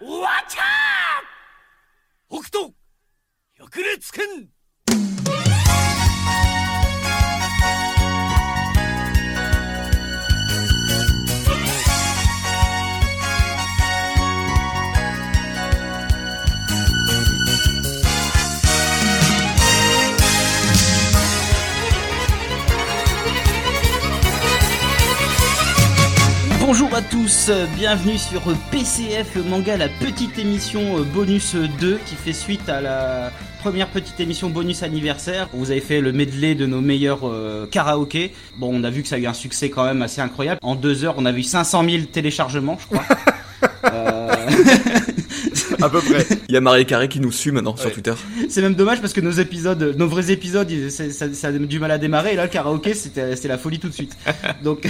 おわちゃ北斗よくれつん。Tous, euh, bienvenue sur PCF Manga, la petite émission euh, bonus 2 qui fait suite à la première petite émission bonus anniversaire. Vous avez fait le medley de nos meilleurs euh, karaokés. Bon, on a vu que ça a eu un succès quand même assez incroyable. En deux heures, on a vu 500 000 téléchargements, je crois. Euh, à peu près. Il y a Marie Carré qui nous suit maintenant sur. Twitter. C'est même dommage parce que nos épisodes, nos vrais épisodes, ça, ça a du mal à démarrer. Et là, le karaoké, c'était la folie tout de suite. Donc,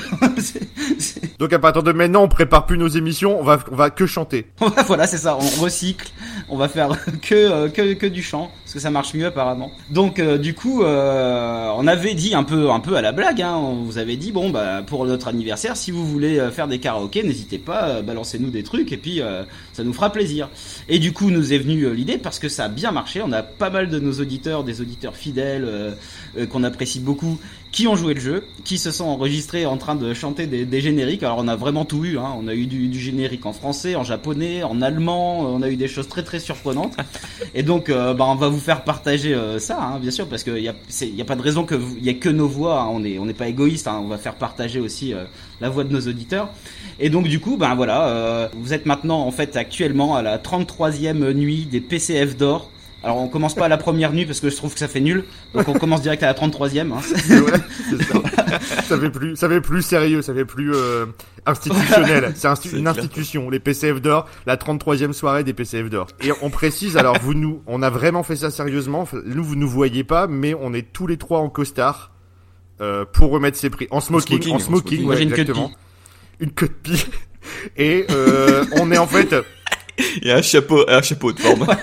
Donc à partir de maintenant, on prépare plus nos émissions, on va, on va que chanter. voilà, c'est ça. On recycle. On va faire que euh, que que du chant parce que ça marche mieux apparemment. Donc, euh, du coup, euh, on avait dit un peu un peu à la blague. Hein, on vous avait dit bon bah pour notre anniversaire, si vous voulez euh, faire des karaokés, n'hésitez pas, balancez-nous des trucs et puis ça nous fera plaisir. Et du coup, nous est venue l'idée parce que ça a bien marché. On a pas mal de nos auditeurs, des auditeurs fidèles qu'on apprécie beaucoup, qui ont joué le jeu, qui se sont enregistrés en train de chanter des, des génériques. Alors on a vraiment tout eu. Hein. On a eu du, du générique en français, en japonais, en allemand. On a eu des choses très très surprenantes. Et donc, euh, bah, on va vous faire partager euh, ça, hein, bien sûr, parce qu'il y a, y a pas de raison que vous- y ait que nos voix. hein. On est on n'est pas égoïste. Hein. On va faire partager aussi euh, la voix de nos auditeurs. Et donc du coup, ben voilà, euh, vous êtes maintenant en fait actuellement à la 33e nuit des PCF d'or. Alors on commence pas à la première nuit parce que je trouve que ça fait nul. Donc on commence direct à la 33e. Hein. C'est vrai, c'est ça. ça fait plus, ça fait plus sérieux, ça fait plus euh, institutionnel. C'est insti- une clair. institution, les PCF d'or, la 33e soirée des PCF d'or. Et on précise, alors vous nous, on a vraiment fait ça sérieusement. Nous, vous nous voyez pas, mais on est tous les trois en costard euh, pour remettre ces prix en smoking, smoking, en en smoking, smoking. ouais, Moi, j'ai une queue de exactement. Une queue de pie. Et euh, on est en fait, Il y a un chapeau, un chapeau de forme.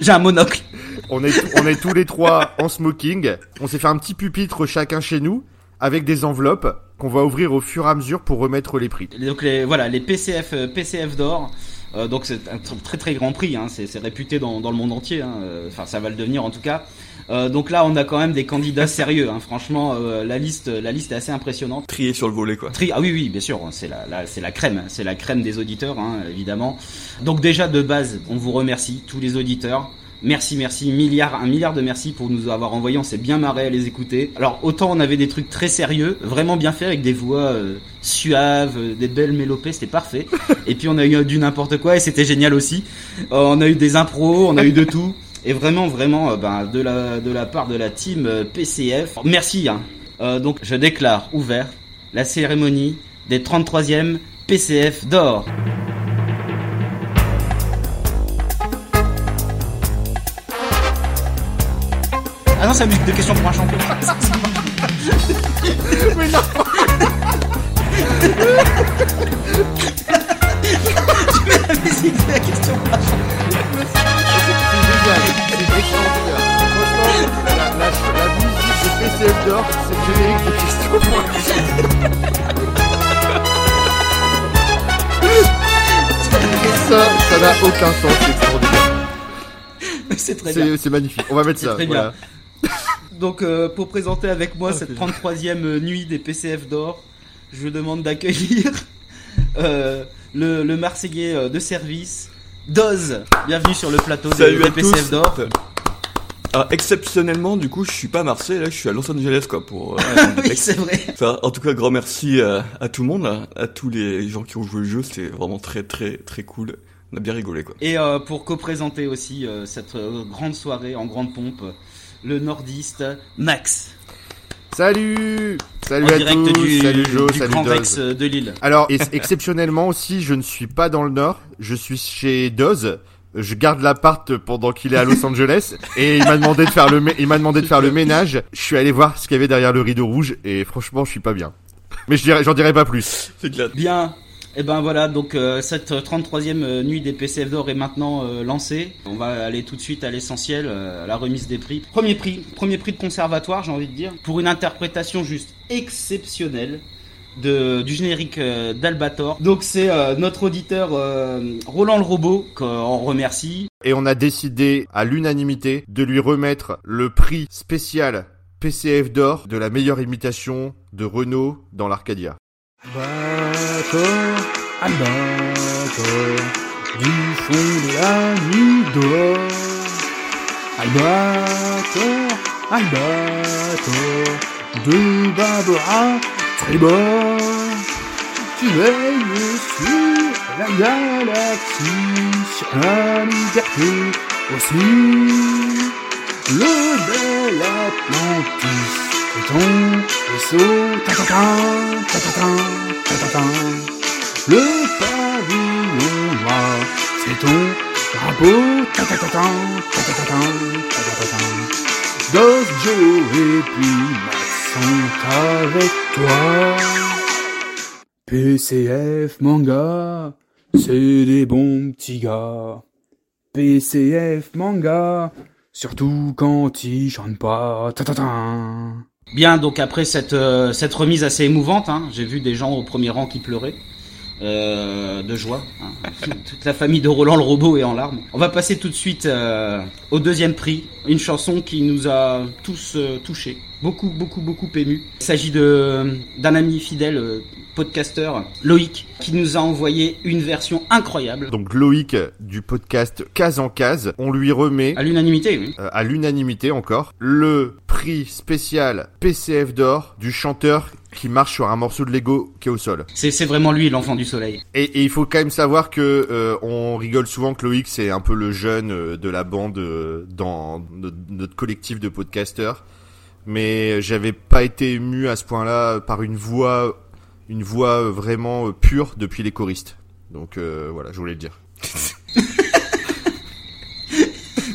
J'ai un monocle. On est, on est tous les trois en smoking. On s'est fait un petit pupitre chacun chez nous avec des enveloppes qu'on va ouvrir au fur et à mesure pour remettre les prix. Donc les voilà les PCF euh, PCF d'or. Euh, donc c'est un tr- très très grand prix. Hein. C'est réputé dans, dans le monde entier. hein. Euh, Enfin ça va le devenir en tout cas. Euh, donc là on a quand même des candidats sérieux. Hein. Franchement euh, la liste la liste est assez impressionnante. Trié sur le volet, quoi. Tri ah oui oui bien sûr c'est la, la- c'est la crème c'est la crème des auditeurs évidemment donc déjà de base on vous remercie tous les auditeurs merci merci. Milliard un milliard de merci pour nous avoir envoyé on s'est bien marré à les écouter. Alors autant on avait des trucs très sérieux vraiment bien faits avec des voix euh, suaves euh, des belles mélopées c'était parfait. Et puis on a eu du n'importe quoi et c'était génial aussi. Euh, on a eu des impros on a eu de tout. Et vraiment vraiment ben, de la de la part de la team PCF merci hein. Donc je déclare ouvert la cérémonie des 33e PCF d'or. Ah non, c'est la musique de question pour un champion. Mais non la musique de la question pour un champion. C'est génial, c'est extraordinaire. Franchement, la, la, la musique de PCF d'or, c'est le générique de questions pour un Ça, ça n'a aucun sens, c'est extraordinaire. C'est très bien. C'est magnifique. On va mettre ça. très voilà. Donc euh, pour présenter avec moi cette 33e nuit des PCF d'or, je vous demande d'accueillir euh, le, le Marseillais euh, de service, Doz. Bienvenue sur le plateau des, Salut des à PCF d'or. Alors, exceptionnellement, du coup, je suis pas à Marseille, là, je suis à Los Angeles, quoi, pour... euh, Oui, c'est vrai. Enfin, en tout cas, grand merci à, à tout le monde, là, à tous les gens qui ont joué le jeu, c'était vraiment très, très, très cool. On a bien rigolé, quoi. Et euh, pour co-présenter aussi euh, cette euh, grande soirée en grande pompe, le nordiste Max, Salut Salut en à direct tous, du, salut Joe, du salut Grand. Rex de Lille. Alors, exceptionnellement aussi, je ne suis pas dans le Nord, je suis chez Doz. Je garde l'appart pendant qu'il est à Los Angeles et il m'a demandé de faire le il m'a demandé de faire le ménage. Je suis allé voir ce qu'il y avait derrière le rideau rouge et franchement, je suis pas bien. Mais je dirais, j'en dirai pas plus. C'est clair. Bien. Et ben voilà, donc euh, cette 33e euh, nuit des PCF d'or est maintenant euh, lancée. On va aller tout de suite à l'essentiel, euh, à la remise des prix. Premier prix, premier prix de conservatoire, j'ai envie de dire, pour une interprétation juste exceptionnelle de, du générique euh, d'Albator. Donc c'est euh, notre auditeur euh, Roland le robot qu'on remercie. Et on a décidé à l'unanimité de lui remettre le prix spécial PCF d'or de la meilleure imitation de Renault dans l'Arcadia. Albator, Albator, du fond de la nuit dehors. Albator, Albator, de bâbord à tribord. Tu veilles sur la galaxie, sur la liberté aussi. Le bel Atlantis est ton vaisseau, ta-ta-ta, ta-ta-ta, ta-ta-ta. Le pavillon noir, c'est ton drapeau, ta-ta-ta-ta, ta-ta-ta-ta, ta-ta-ta-ta. Dos, Joe et puis Max sont avec toi. PCF manga, c'est des bons petits gars. PCF manga, surtout quand ils chantent pas. Ta ta ta. Bien, donc après cette, euh, cette remise assez émouvante, hein, j'ai vu des gens au premier rang qui pleuraient. euh, de joie. hein. Toute la famille de Roland le robot est en larmes. On va passer tout de suite euh, au deuxième prix, une chanson qui nous a tous touchés, beaucoup, beaucoup, beaucoup émus. Il s'agit de d'un ami fidèle, euh, podcasteur, Loïc, qui nous a envoyé une version incroyable. Donc Loïc du podcast Case en Case, on lui remet À l'unanimité, oui. euh, à l'unanimité encore le prix spécial PCF d'or du chanteur qui marche sur un morceau de Lego qui est au sol. C'est vraiment lui, l'enfant du soleil. Et, et il faut quand même savoir que euh, on rigole souvent que Loïc c'est un peu le jeune euh, de la bande euh, dans notre, notre collectif de podcasteurs, mais j'avais pas été ému à ce point-là par une voix, une voix vraiment euh, pure depuis les choristes. Donc euh, voilà, je voulais le dire.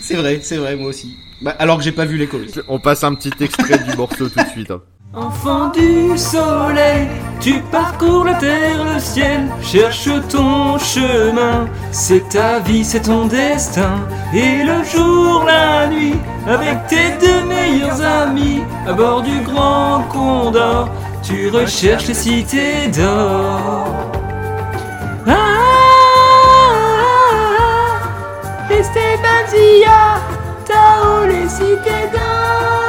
C'est vrai, c'est vrai, moi aussi. Bah, alors que j'ai pas vu les choristes. On passe un petit extrait du morceau tout de suite. hein. Enfant du soleil, tu parcours la terre, le ciel, cherche ton chemin. C'est ta vie, c'est ton destin. Et le jour, la nuit, avec tes deux meilleurs amis, à bord du grand condor, tu recherches les cités d'or. Ah, ah, ah, Esteban Zia, Tao, les cités d'or.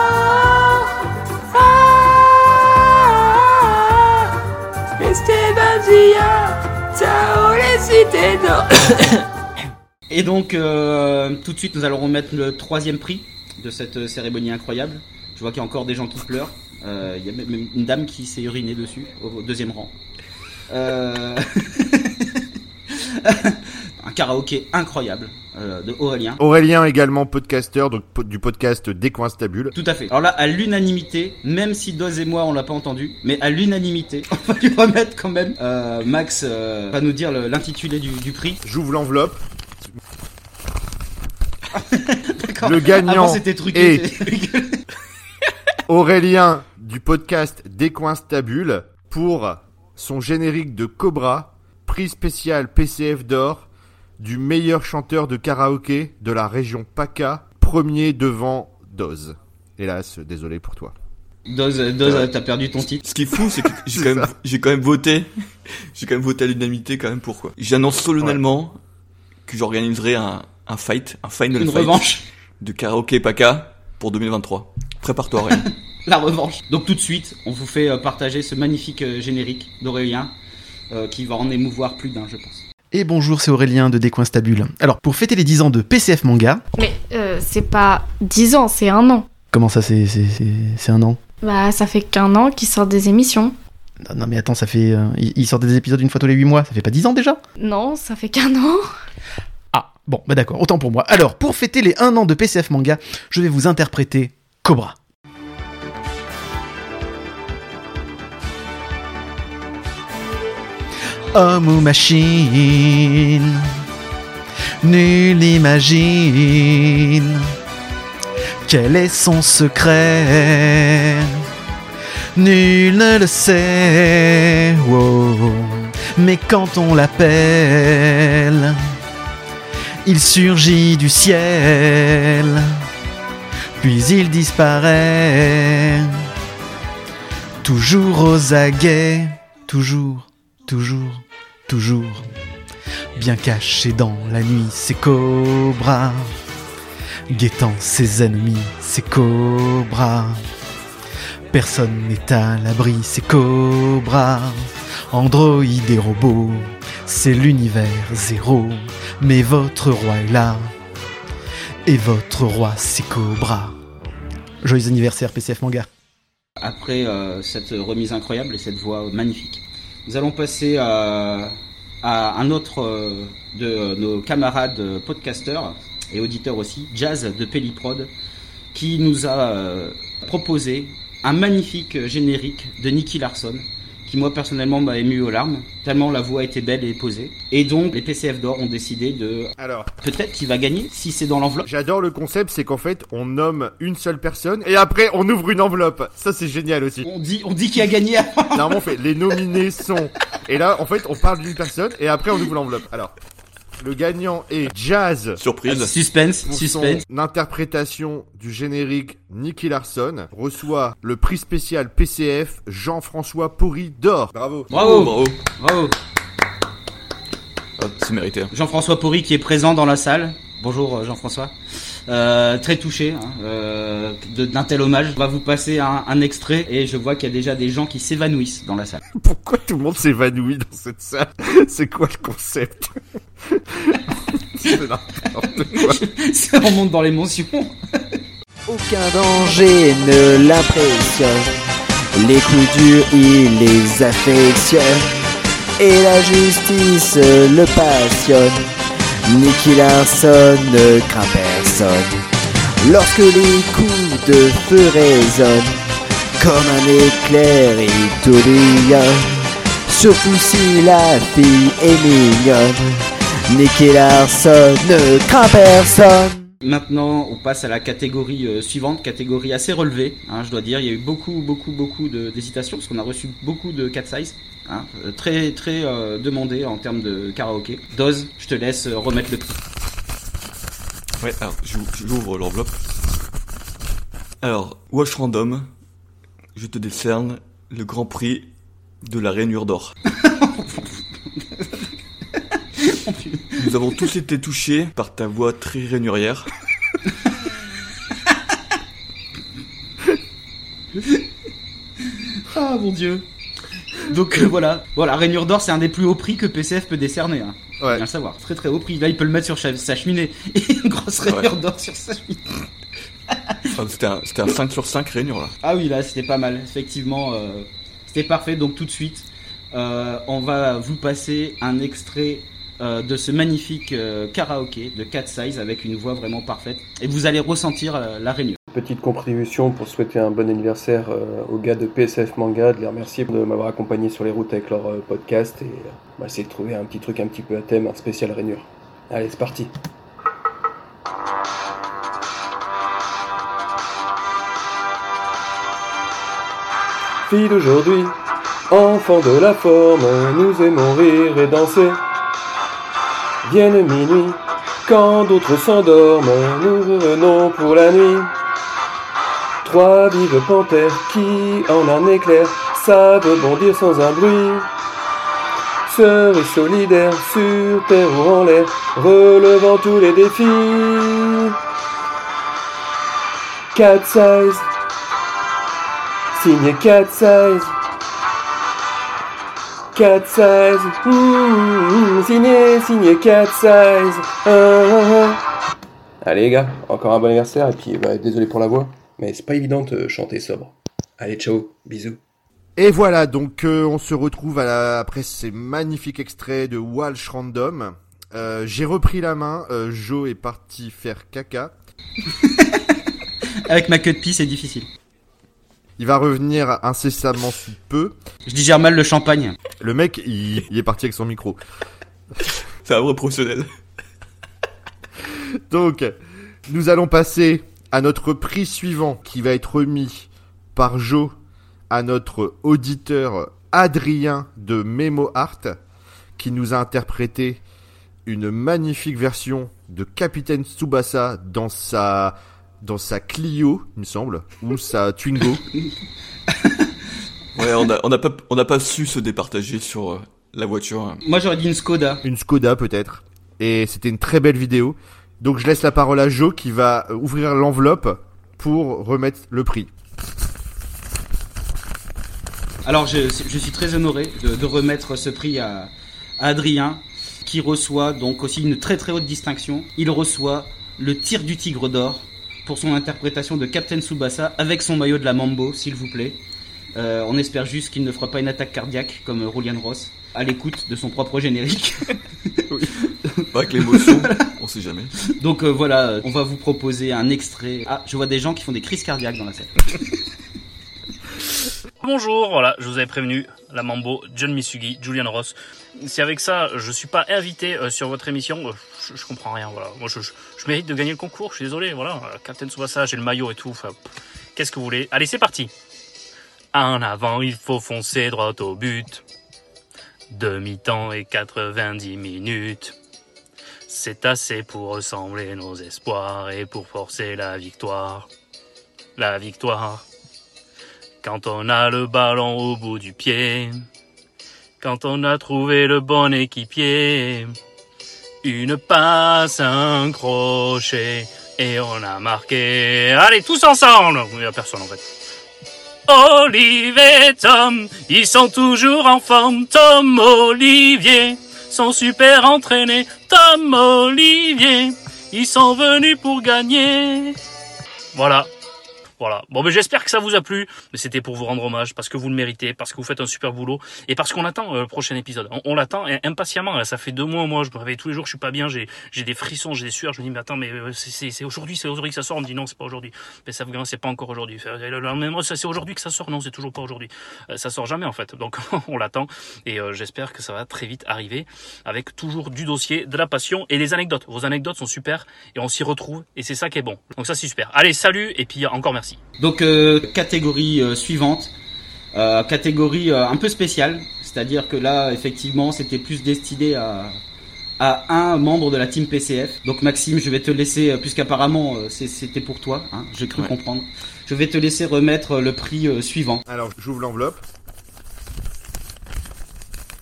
Les cités. Et donc, euh, tout de suite, nous allons remettre le troisième prix de cette euh, cérémonie incroyable. Je vois qu'il y a encore des gens qui pleurent. Euh, Il y a même même une dame qui s'est urinée dessus, au deuxième rang. Euh, Un karaoké incroyable euh, de Aurélien. Aurélien également podcasteur donc du podcast Décoinstabule. Tout à fait. Alors là, à l'unanimité, même si Doz et moi on l'a pas entendu, mais à l'unanimité, on va lui remettre quand même. Euh, Max euh, va nous dire l'intitulé du, du prix. J'ouvre l'enveloppe. Le gagnant Avant c'était truqué. est- c'est- Aurélien du podcast Décoinstabule pour son générique de Cobra, prix spécial PCF d'or du meilleur chanteur de karaoké de la région PACA, premier devant Doz. Hélas, désolé pour toi. Doz, Doz, t'as perdu ton titre. Ce qui est fou, c'est que j'ai quand même, ça. j'ai quand même voté, j'ai quand même voté à l'unanimité quand même pour quoi. J'annonce solennellement que j'organiserai un, un fight, un final Une fight revanche. de karaoké Paka pour 2023. Prépare-toi, rien. La revanche. Donc tout de suite, on vous fait euh, partager ce magnifique euh, générique d'Aurélien euh, qui va en émouvoir plus d'un, je pense. Et bonjour, c'est Aurélien de Décoinstabule. Alors, pour fêter les 10 ans de PCF Manga, Mais euh, c'est pas 10 ans, c'est un an. comment ça, c'est, c'est, c'est, c'est un an? Bah, ça fait qu'un an qu'ils sortent des émissions. non, non, mais attends, ça fait. euh, ils ils sortent des épisodes une fois tous les 8 mois, ça fait pas 10 ans déjà? Non, ça fait qu'un an. Ah, bon, bah d'accord, autant pour moi. Alors, pour fêter les 1 an de PCF Manga, je vais vous interpréter Cobra. Homme ou machine, nul imagine quel est son secret. Nul ne le sait, mais quand on l'appelle, il surgit du ciel, puis il disparaît, toujours aux aguets, toujours, toujours, toujours. Bien caché dans la nuit, c'est Cobra. Guettant ses ennemis, c'est Cobra. Personne n'est à l'abri, c'est Cobra. Android et robots, c'est l'univers zéro. Mais votre roi est là. Et votre roi, c'est Cobra. Joyeux anniversaire, PCF Manga. Après euh, cette remise incroyable et cette voix magnifique, nous allons passer à, un autre euh, de nos camarades podcasteurs et auditeurs aussi, Jazz de Pelliprod, qui nous a euh, proposé un magnifique générique de Nicky Larson, qui moi personnellement m'a ému aux larmes, tellement la voix était belle et posée. Et donc les PCF d'or ont décidé de Alors, peut-être qu'il va gagner si c'est dans l'enveloppe. j'adore le concept, c'est qu'en fait, on nomme une seule personne et après, on ouvre une enveloppe. Ça, c'est génial aussi. On dit, on dit qui a gagné. Normalement, on fait les nominés sont. Et là, en fait, on parle d'une personne et après, on ouvre l'enveloppe. Alors, le gagnant est Jazz. Surprise. Suspense, Pour suspense. son interprétation du générique Nicky Larson reçoit le prix spécial PCF Jean-François Pourri d'or. Bravo. Bravo, Bravo. bravo. Ah, c'est mérité. Jean-François Pourri qui est présent dans la salle. Bonjour euh, Jean-François. Euh, très touché hein, euh, de- d'un tel hommage. On va vous passer un, un extrait et je vois qu'il y a déjà des gens qui s'évanouissent dans la salle. Pourquoi tout le monde s'évanouit dans cette salle? C'est quoi le concept? C'est n'importe quoi. Ça remonte dans l'émotion. Aucun danger ne l'impressionne. Les coups durs, il les affectionne. Et la justice le passionne. Nicky Larson ne craint Lorsque les coups de feu résonnent, comme un éclair, tourbillonne. Surtout si la fille est mignonne. Nicky Larson ne craint personne. Maintenant, on passe à la catégorie euh, suivante, catégorie assez relevée, hein, je dois dire. Il y a eu beaucoup, beaucoup, beaucoup d'hésitations parce qu'on a reçu beaucoup de cat size, hein, euh, très, très euh, demandé en termes de karaoké. Doz, je te laisse euh, remettre le. Ouais, alors j'ou- j'ouvre l'enveloppe. Alors, Wash Random, je te décerne le grand prix de la rainure d'or. Nous avons tous été touchés par ta voix très rainurière. Ah mon dieu. Donc euh, voilà, voilà, rainure d'or, c'est un des plus hauts prix que PCF peut décerner. Hein. Ouais. Bien le savoir, très très haut prix. Là, il peut le mettre sur sa cheminée. Et une grosse rainure d'or sur sa cheminée. C'était un, c'était un 5 sur 5 rainure là. Ah oui, là, c'était pas mal. Effectivement, euh, c'était parfait. Donc tout de suite, euh, on va vous passer un extrait euh, de ce magnifique euh, karaoké de Cat Size avec une voix vraiment parfaite. Et vous allez ressentir euh, la rainure. Petite contribution pour souhaiter un bon anniversaire aux gars de PSF Manga, de les remercier de m'avoir accompagné sur les routes avec leur podcast et on essayer de trouver un petit truc un petit peu à thème, un spécial rainure. Allez, c'est parti. Fille d'aujourd'hui, enfant de la forme, nous aimons rire et danser. Vienne minuit, quand d'autres s'endorment, nous revenons pour la nuit. Trois vives panthères qui, en un éclair, savent bondir sans un bruit. Sœurs et solidaires sur terre ou en l'air, relevant tous les défis. Cat size, signé cat size. Cat size, mmh, signé, signé cat size. Ah, ah, ah. Allez les gars, encore un bon anniversaire et puis bah, désolé pour la voix, mais c'est pas évident de chanter sobre. Allez ciao, bisous. Et voilà, donc euh, on se retrouve à la- après ces magnifiques extraits de Walsh Random. Euh, J'ai repris la main, euh, Joe est parti faire caca. Avec ma queue de pie, c'est difficile. Il va revenir incessamment sous peu. Je digère mal le champagne. Le mec, il, il est parti avec son micro. C'est un vrai professionnel. Donc, nous allons passer à notre prix suivant qui va être remis par Joe à notre auditeur Adrien de Memo Art qui nous a interprété une magnifique version de Capitaine Tsubasa dans sa dans sa Clio, il me semble, ou sa Twingo. Ouais, on a, on a pas, on n'a pas su se départager sur euh, la voiture. hein. Moi j'aurais dit une Skoda. Une Skoda peut-être. Et c'était une très belle vidéo. Donc je laisse la parole à Joe qui va ouvrir l'enveloppe pour remettre le prix. Alors je, je suis très honoré de, de remettre ce prix à, à Adrien, qui reçoit donc aussi une très très haute distinction. Il reçoit le tir du tigre d'or pour son interprétation de Captain Tsubasa avec son maillot de la Mambo, s'il vous plaît. Euh, on espère juste qu'il ne fera pas une attaque cardiaque comme Julian Ross à l'écoute de son propre générique. Pas avec l'émotion, on sait jamais. Donc euh, voilà, on va vous proposer un extrait. Ah, je vois des gens qui font des crises cardiaques dans la salle. Bonjour, voilà, je vous avais prévenu, la Mambo, John Misugi, Julian Ross. Si avec ça, je suis pas invité euh, sur votre émission, euh, je, je comprends rien, voilà. Moi, je, je- je mérite de gagner le concours, je suis désolé, voilà. Euh, Captain Tsubasa, j'ai le maillot et tout, qu'est-ce que vous voulez? Allez, c'est parti En avant, il faut foncer droit au but. Demi-temps et 90 minutes. C'est assez pour ressembler nos espoirs et pour forcer la victoire. La victoire. Quand on a le ballon au bout du pied, quand on a trouvé le bon équipier, une passe, un crochet, et on a marqué. Allez, tous ensemble Il n'y a personne en fait. Olivier Tom, ils sont toujours en forme. Tom, Olivier, sont super entraînés. Tom, Olivier, ils sont venus pour gagner. Voilà. Voilà. Bon, mais j'espère que ça vous a plu. Mais c'était pour vous rendre hommage, parce que vous le méritez, parce que vous faites un super boulot, et parce qu'on attend euh, le prochain épisode. On, l'attend euh, impatiemment. Ça fait deux mois, moi, je me réveille tous les jours, je suis pas bien, j'ai des frissons, j'ai des sueurs. Je me dis, mais attends, mais euh, c'est- aujourd'hui, c'est aujourd'hui que ça sort? On me dit non, c'est pas aujourd'hui. Mais ça, c'est pas encore aujourd'hui. C'est aujourd'hui que ça sort? Non, c'est toujours pas aujourd'hui. Euh, ça sort jamais en fait. Donc on l'attend, et j'espère que ça va très vite arriver, avec toujours du dossier, de la passion et des anecdotes. Vos anecdotes sont super, et on s'y retrouve, et c'est ça qui est bon. Donc ça, c'est super. Allez, salut, et puis encore merci. Donc euh, catégorie euh, suivante, Euh, catégorie euh, un peu spéciale, c'est-à-dire que là effectivement c'était plus destiné à à un membre de la team PCF. Donc Maxime, je vais te laisser, euh, puisqu'apparemment euh, c'est- c'était pour toi, hein, j'ai cru Ouais. comprendre. Je vais te laisser remettre le prix euh, suivant. Alors, j'ouvre l'enveloppe.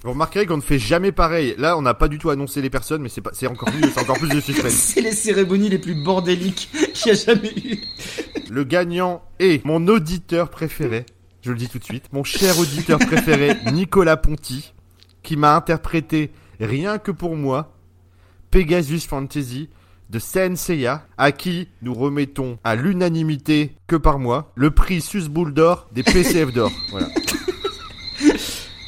Vous remarquerez qu'on ne fait jamais pareil. Là, on n'a pas du tout annoncé les personnes, mais c'est pas, encore plus, c'est encore plus de suspense. C'est les cérémonies les plus bordéliques qu'il y a jamais eu. Le gagnant est mon auditeur préféré. Je le dis tout de suite. Mon cher auditeur préféré, Nicolas Ponty, qui m'a interprété rien que pour moi, Pegasus Fantasy de Senseiya, à qui nous remettons à l'unanimité que par moi le prix Sus Boule d'or des PCF d'or. Voilà.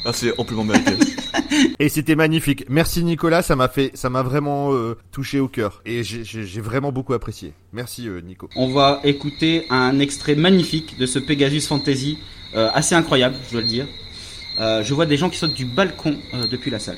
Ah, c'est amplement mérité. Et c'était magnifique. Merci Nicolas, ça m'a fait, ça m'a vraiment euh, touché au cœur. Et j'ai- vraiment beaucoup apprécié. Merci euh, Nico. On va écouter un extrait magnifique de ce Pegasus Fantasy, euh, assez incroyable, je dois le dire. Euh, je vois des gens qui sautent du balcon euh, depuis la salle.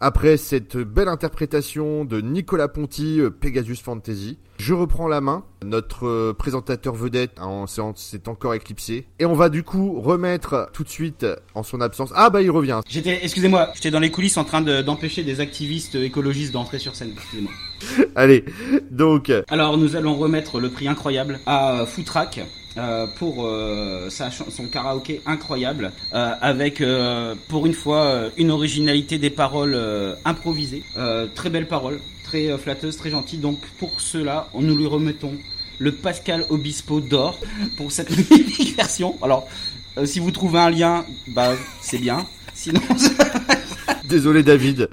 après cette belle interprétation de Nicolas Ponty, euh, Pegasus Fantasy. Je reprends la main. Notre euh, présentateur vedette s'est en- s'est encore éclipsé. Et on va du coup remettre tout de suite en son absence. Ah bah il revient. J'étais, excusez-moi, j'étais dans les coulisses en train de- d'empêcher des activistes écologistes d'entrer sur scène. Excusez-moi. Allez, donc Alors nous allons remettre le prix incroyable à euh, Footrack euh, pour euh, son karaoké incroyable euh, avec pour une fois une originalité des paroles improvisées, très belles paroles, très flatteuses, très gentilles. Donc pour cela, nous lui remettons le Pascal Obispo d'or pour cette version. Alors si vous trouvez un lien, bah c'est bien. Sinon, désolé David,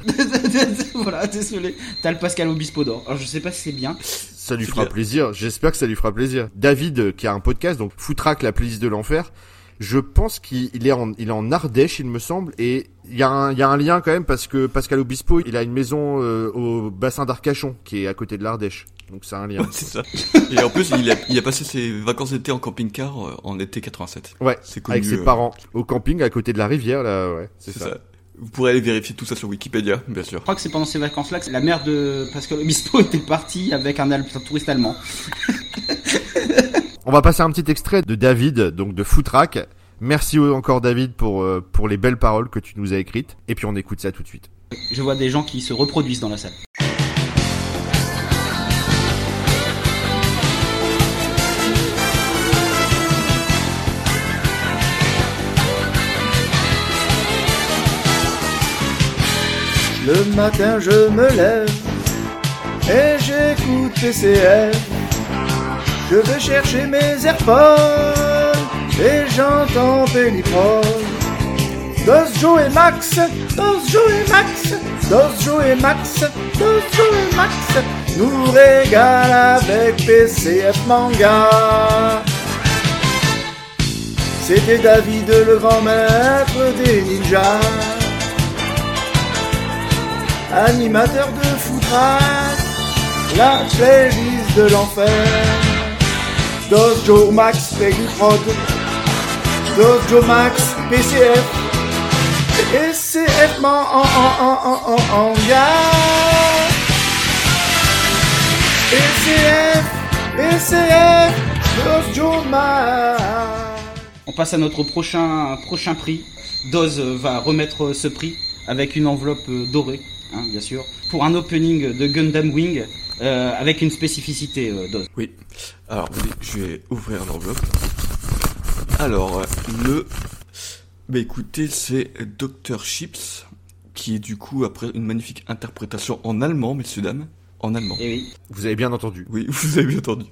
voilà, désolé. T'as le Pascal Obispo d'or. Alors je sais pas si c'est bien. ça lui fera bien. plaisir. J'espère que ça lui fera plaisir. David euh, qui a un podcast donc Footrack la playlist de l'enfer. Je pense qu'il il est en, il est en Ardèche, il me semble, et il y a un, il y a un lien quand même parce que Pascal Obispo, il a une maison euh, au bassin d'Arcachon, qui est à côté de l'Ardèche. Donc c'est un lien. Ouais, c'est ça. Et en plus, il a, il a passé ses vacances d'été en camping-car euh, en été 87. Ouais, C'est connu. avec ses euh, parents au camping à côté de la rivière là, ouais, c'est C'est ça. ça. Vous pourrez aller vérifier tout ça sur Wikipédia, bien sûr. Je crois que c'est pendant ces vacances-là que la mère de Pascal Obispo était partie avec un, al- un touriste allemand. On va passer un petit extrait de David, donc de Footrack. Merci encore David pour euh, pour les belles paroles que tu nous as écrites. Et puis on écoute ça tout de suite. Je vois des gens qui se reproduisent dans la salle. Le matin je me lève et j'écoute TCF. Je vais chercher mes AirPods et j'entends Pennyprod. Dos Joe et Max, Dos Joe et Max, Dos Joe et Max, Dos Joe et Max nous régale avec PCF Manga. C'était David le grand maître des ninjas animateur de footrack, la playlist de l'enfer. Dojo Max Prod, Dojo Max PCF, PCF man en en en en en en Dojo Max. On passe à notre prochain, prochain prix. Doz va remettre ce prix avec une enveloppe euh, dorée, hein, bien sûr, pour un opening de Gundam Wing euh, avec une spécificité, euh. Oui. Alors, je vais ouvrir l'enveloppe. Alors, euh, le... Bah écoutez, c'est Dr. Chips, qui est du coup, après une magnifique interprétation en allemand, messieurs, dames. En allemand. Et oui. Vous avez bien entendu. Oui, vous avez bien entendu.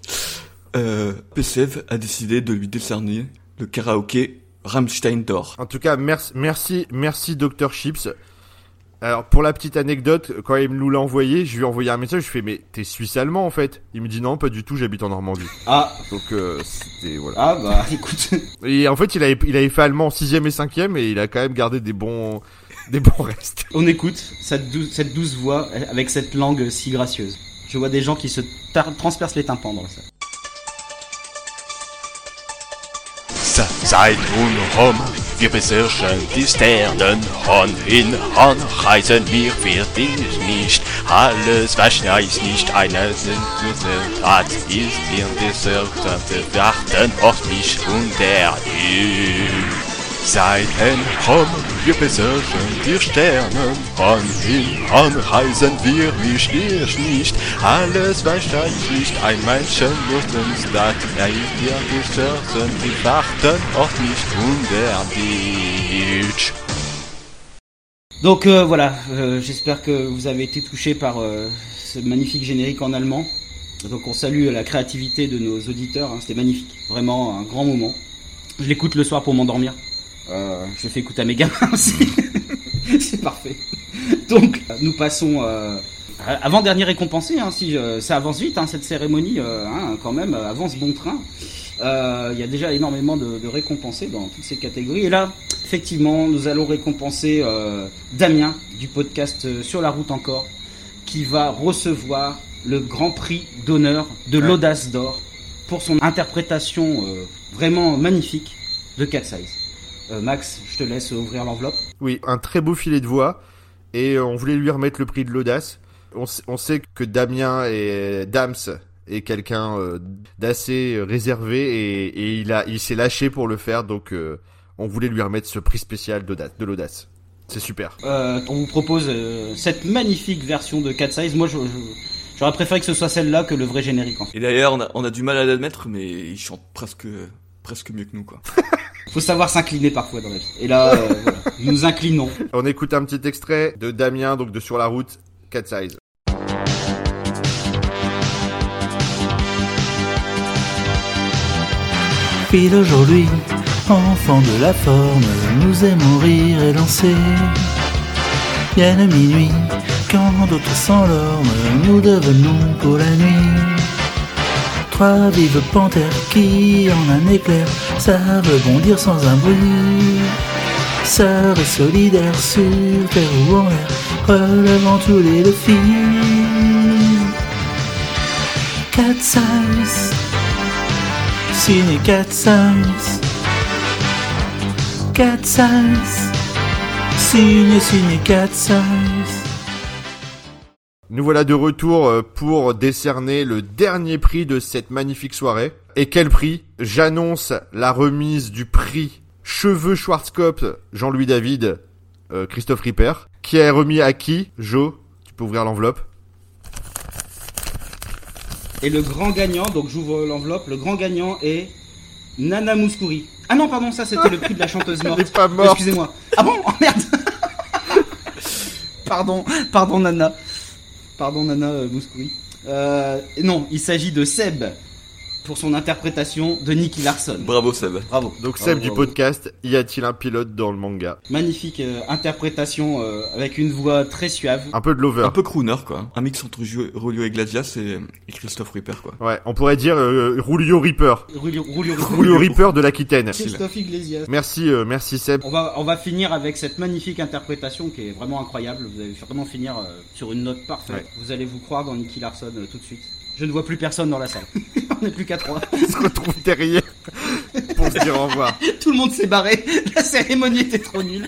Euh, PCF a décidé de lui décerner le karaoké Rammstein d'or. En tout cas, merci, merci, merci Dr Chips. Alors pour la petite anecdote, quand il nous l'a envoyé, je lui ai envoyé un message, je fais mais t'es suisse allemand en fait. Il me dit non, pas du tout, j'habite en Normandie. Ah, Donc euh, c'était voilà. ah bah écoute, Et en fait, il avait, il avait fait allemand en sixième et cinquième et il a quand même gardé des bons, des bons restes. on écoute cette douce, cette douce voix avec cette langue si gracieuse. Je vois des gens qui se tar- transpercent les tympans dans nun rum, Wir besuchen die Sternen Sternenhorn, in Horn reisen wir dich nicht. Alles was weiß nicht, eine sind zu hat, ist in dieser Garten auf mich und der Seiten kommen Donc euh, voilà, euh, j'espère que vous avez été touchés par euh, ce magnifique générique en allemand. Donc on salue la créativité de nos auditeurs, hein, c'était magnifique, vraiment un grand moment. Je l'écoute le soir pour m'endormir. Euh, je fais écouter à mes gamins aussi. C'est parfait. Donc nous passons euh, avant dernier récompensé, hein, si euh, ça avance vite hein, cette cérémonie, euh, hein, quand même euh, avance bon train. Euh, Il y a déjà énormément de, de récompensés dans toutes ces catégories. Et là, effectivement, nous allons récompenser euh, Damien du podcast euh, Sur la route encore, qui va recevoir le grand prix d'honneur de l'audace d'or pour son interprétation euh, vraiment magnifique de Cat Size. Euh, Max, je te laisse ouvrir l'enveloppe. Oui, un très beau filet de voix et on voulait lui remettre le prix de l'audace. On, on sait que Damien et Dams est quelqu'un euh, d'assez réservé et, et il a, il s'est lâché pour le faire, donc euh, on voulait lui remettre ce prix spécial de l'audace. C'est super. Euh, on vous propose euh, cette magnifique version de Cat Size. Moi, j'aurais préféré que ce soit celle-là que le vrai générique. En fait. Et d'ailleurs, on a, on a du mal à l'admettre, mais il chante presque, presque mieux que nous, quoi. Faut savoir s'incliner parfois dans la vie. Et là, euh, voilà, nous inclinons. On écoute un petit extrait de Damien, donc de Sur la route, Cat Size. Pile aujourd'hui, enfants de la forme, nous aimons rire et danser. Vienne minuit, quand d'autres s'endorment, nous devenons pour la nuit. Trois vives panthères qui, en un éclair, savent bondir sans un bruit. Sœurs et solidaires sur terre ou en l'air, relevant tous les défis. Cat size, signé cat size. Cat size, signé, signé cat size. Nous voilà de retour euh, pour décerner le dernier prix de cette magnifique soirée. Et quel prix? J'annonce la remise du prix Cheveux Schwarzkopf Jean-Louis David euh, Christophe Ripper qui est remis à qui? Jo, tu peux ouvrir l'enveloppe. Et le grand gagnant, donc j'ouvre l'enveloppe, le grand gagnant est Nana Mouskouri. Ah non, pardon, ça c'était le prix de la chanteuse morte. Elle est pas morte. Excusez-moi. Ah bon? Oh merde Pardon, pardon Nana. Pardon Nana Mouskouri. Euh, non, il s'agit de Seb pour son interprétation de Nicky Larson. Bravo Seb. Bravo. Donc Bravo, Seb du bravo. podcast, y a-t-il un pilote dans le manga? Magnifique euh, interprétation euh, avec une voix très suave. Un peu de lover. Un peu crooner quoi. Un mix entre Ju- Rolio Iglesias et, et Christophe Ripper quoi. Ouais, on pourrait dire euh, Rulio Reaper. Rulio, Rulio, Rulio Reaper de l'Aquitaine. Christophe Iglesias. Merci, euh, merci Seb. On va, on va finir avec cette magnifique interprétation qui est vraiment incroyable. Vous allez vraiment finir euh, sur une note parfaite. Ouais. Vous allez vous croire dans Nicky Larson euh, tout de suite. Je ne vois plus personne dans la salle. on n'est plus qu'à trois. On se retrouve derrière pour se dire au revoir. Tout le monde s'est barré. La cérémonie était trop nulle.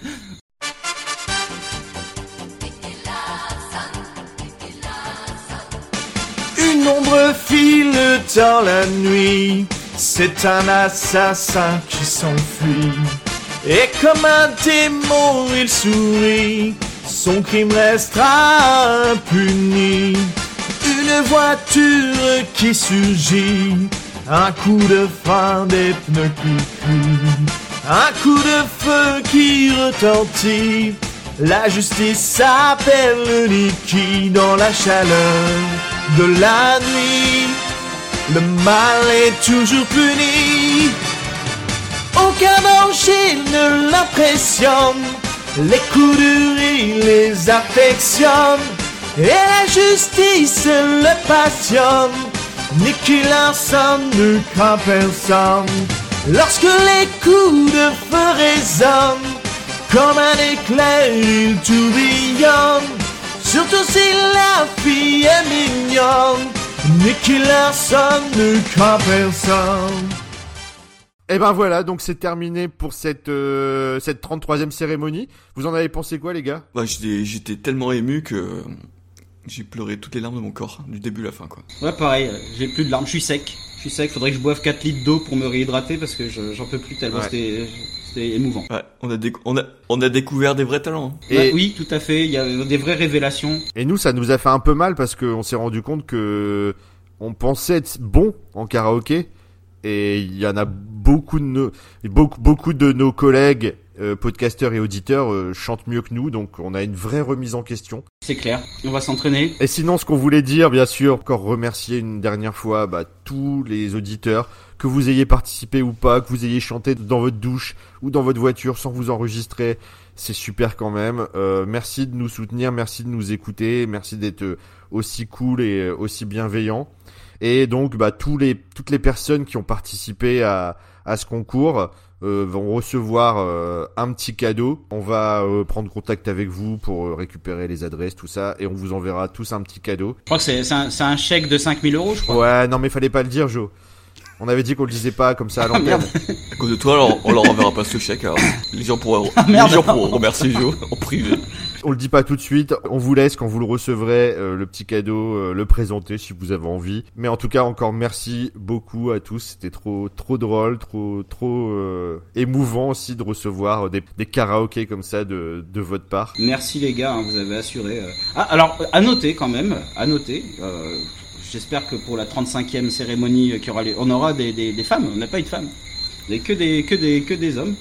Une ombre file dans la nuit, c'est un assassin qui s'enfuit. Et comme un démon, il sourit, son crime restera impuni. Une voiture qui surgit, un coup de frein des pneus qui crient, un coup de feu qui retentit. La justice s'appelle Niki dans la chaleur de la nuit. Le mal est toujours puni. Aucun danger ne l'impressionne. Les coups durs, il les affectionne. Et la justice le passionne. Nicky Larson ne craint personne. Lorsque les coups de feu résonnent, comme un éclair, il tourbillonne. Surtout si la fille est mignonne. Nicky Larson ne craint personne. Et ben voilà, donc c'est terminé pour cette euh, cette 33e cérémonie. Vous en avez pensé quoi les gars? Bah, j'étais, j'étais tellement ému que j'ai pleuré toutes les larmes de mon corps, du début à la fin quoi. Ouais, pareil. J'ai plus de larmes. Je suis sec. Je suis sec. Faudrait que je boive 4 litres d'eau pour me réhydrater parce que je- j'en peux plus tellement Ouais. c'était c'était émouvant. Ouais, on a, déc- on a, on a découvert des vrais talents. hein. Et- Ouais, oui, tout à fait. Il y a des vraies révélations. Et nous, ça nous a fait un peu mal parce qu'on s'est rendu compte que on pensait être bon en karaoké et il y en a beaucoup de nos, beaucoup, beaucoup de nos collègues euh, podcasteurs et auditeurs euh, chantent mieux que nous, donc on a une vraie remise en question. C'est clair. On va s'entraîner. Et sinon, ce qu'on voulait dire, bien sûr, encore remercier une dernière fois bah, tous les auditeurs, que vous ayez participé ou pas, que vous ayez chanté dans votre douche ou dans votre voiture sans vous enregistrer, c'est super quand même. Euh, merci de nous soutenir, merci de nous écouter, merci d'être euh, aussi cool et euh, aussi bienveillant. Et donc, bah, tous les, toutes les personnes qui ont participé à, à ce concours euh, vont recevoir euh, un petit cadeau. On va euh, prendre contact avec vous pour euh, récupérer les adresses, tout ça, et on vous enverra tous un petit cadeau. Je crois que c'est c'est un, c'est un chèque de 5000 euros, je crois. Ouais, non mais fallait pas le dire, Joe. On avait dit qu'on le disait pas comme ça à Ah, l'antenne. À cause de toi, alors, on leur enverra pas ce chèque. Alors. Les gens pourront, Ah, merde. les gens pourront remercier Joe en privé. On le dit pas tout de suite. On vous laisse quand vous le recevrez euh, le petit cadeau, euh, le présenter si vous avez envie. Mais en tout cas, encore merci beaucoup à tous. C'était trop, trop drôle, trop, trop euh, émouvant aussi de recevoir des, des karaokés comme ça de, de votre part. Merci les gars, hein, vous avez assuré. euh. Ah, alors, à noter quand même, à noter. J'espère que pour la 35e cérémonie qui aura on aura des, des, femmes. On n'a pas eu de femmes. Que des, que des, que des hommes.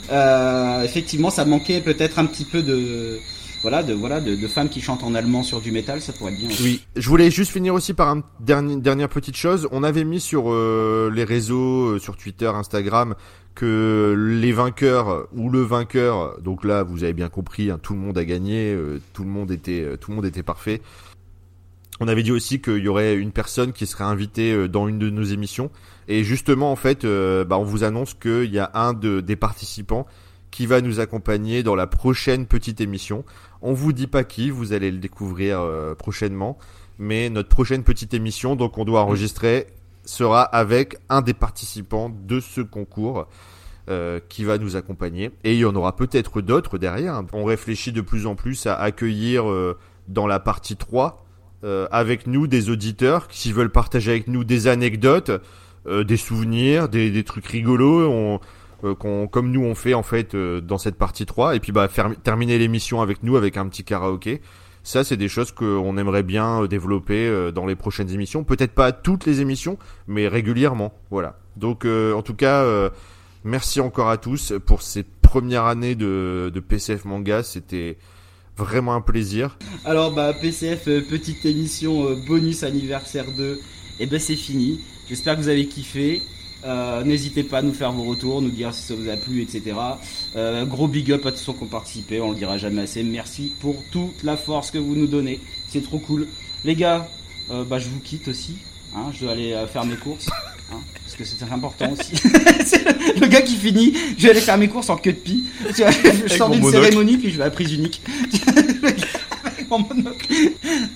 Effectivement, ça manquait peut-être un petit peu de, voilà, de, voilà, de, de femmes qui chantent en allemand sur du métal. Ça pourrait être bien. aussi. Oui, je voulais juste finir aussi par une dernière, dernière petite chose. On avait mis sur euh, les réseaux, euh, sur Twitter, Instagram, que les vainqueurs ou le vainqueur, donc là vous avez bien compris, hein, tout le monde a gagné, euh, tout le monde était, euh, tout le monde était parfait. On avait dit aussi qu'il y aurait une personne qui serait invitée euh, dans une de nos émissions. Et justement, en fait, euh, bah, on vous annonce qu'il y a un de, des participants qui va nous accompagner dans la prochaine petite émission. On vous dit pas qui, vous allez le découvrir euh, prochainement. Mais notre prochaine petite émission, donc on doit enregistrer, sera avec un des participants de ce concours. euh, qui va nous accompagner et il y en aura peut-être d'autres derrière. On réfléchit de plus en plus à accueillir euh, dans la partie 3 euh, avec nous des auditeurs qui veulent partager avec nous des anecdotes, euh, des souvenirs, des, des trucs rigolos, on, qu'on- comme nous on fait en fait euh, dans cette partie 3 et puis bah terminer l'émission avec nous avec un petit karaoké. Ça c'est des choses qu'on aimerait bien euh, développer euh, dans les prochaines émissions, peut-être pas toutes les émissions, mais régulièrement. Voilà. Donc euh, en tout cas euh, merci encore à tous pour cette première année de, PCF Manga, c'était vraiment un plaisir. Alors bah PCF euh, petite émission euh, bonus anniversaire 2 et ben c'est fini. J'espère que vous avez kiffé. Euh, N'hésitez pas à nous faire vos retours, nous dire si ça vous a plu, etc. Euh, gros big up à tous ceux qui ont participé, on le dira jamais assez. Merci pour toute la force que vous nous donnez, c'est trop cool. Les gars, euh, bah je vous quitte aussi. Hein, je dois aller euh, faire mes courses, hein, parce que c'est important aussi. le, le gars qui finit, je vais aller faire mes courses en queue de pie. Vois, Je sors d'une cérémonie puis je vais à la prise unique.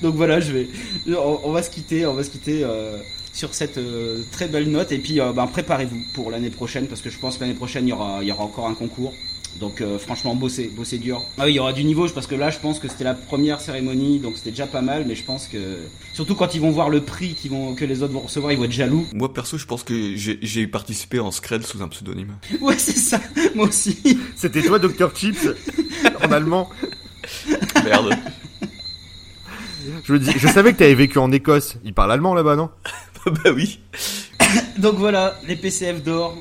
Donc voilà, je vais, on, on va se quitter, on va se quitter euh, sur cette euh, très belle note et puis euh, ben, préparez-vous pour l'année prochaine parce que je pense que l'année prochaine il y aura, il y aura encore un concours. Donc euh, franchement bossez, bossez dur. Ah oui, il y aura du niveau parce que là je pense que c'était la première cérémonie donc c'était déjà pas mal mais je pense que surtout quand ils vont voir le prix qu'ils vont que les autres vont recevoir, ils vont être jaloux. Moi perso, je pense que j'ai j'ai participé en scred sous un pseudonyme. Ouais, c'est ça. Moi aussi. C'était toi Dr Chips en allemand. Merde. Je, me dis, je savais que t'avais vécu en Écosse. Il parle allemand là-bas, non? bah oui. Donc voilà, les PCF d'or,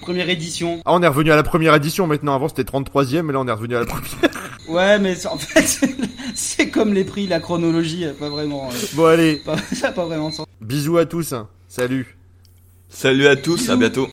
première édition. Ah, on est revenu à la première édition maintenant. Avant c'était 33ème, mais là on est revenu à la première. Ouais, mais c'est- en fait, c'est comme les prix, la chronologie, pas vraiment. euh, Bon allez, pas- ça a pas vraiment de sens. bisous à tous. hein. Salut. Salut à tous, à bientôt.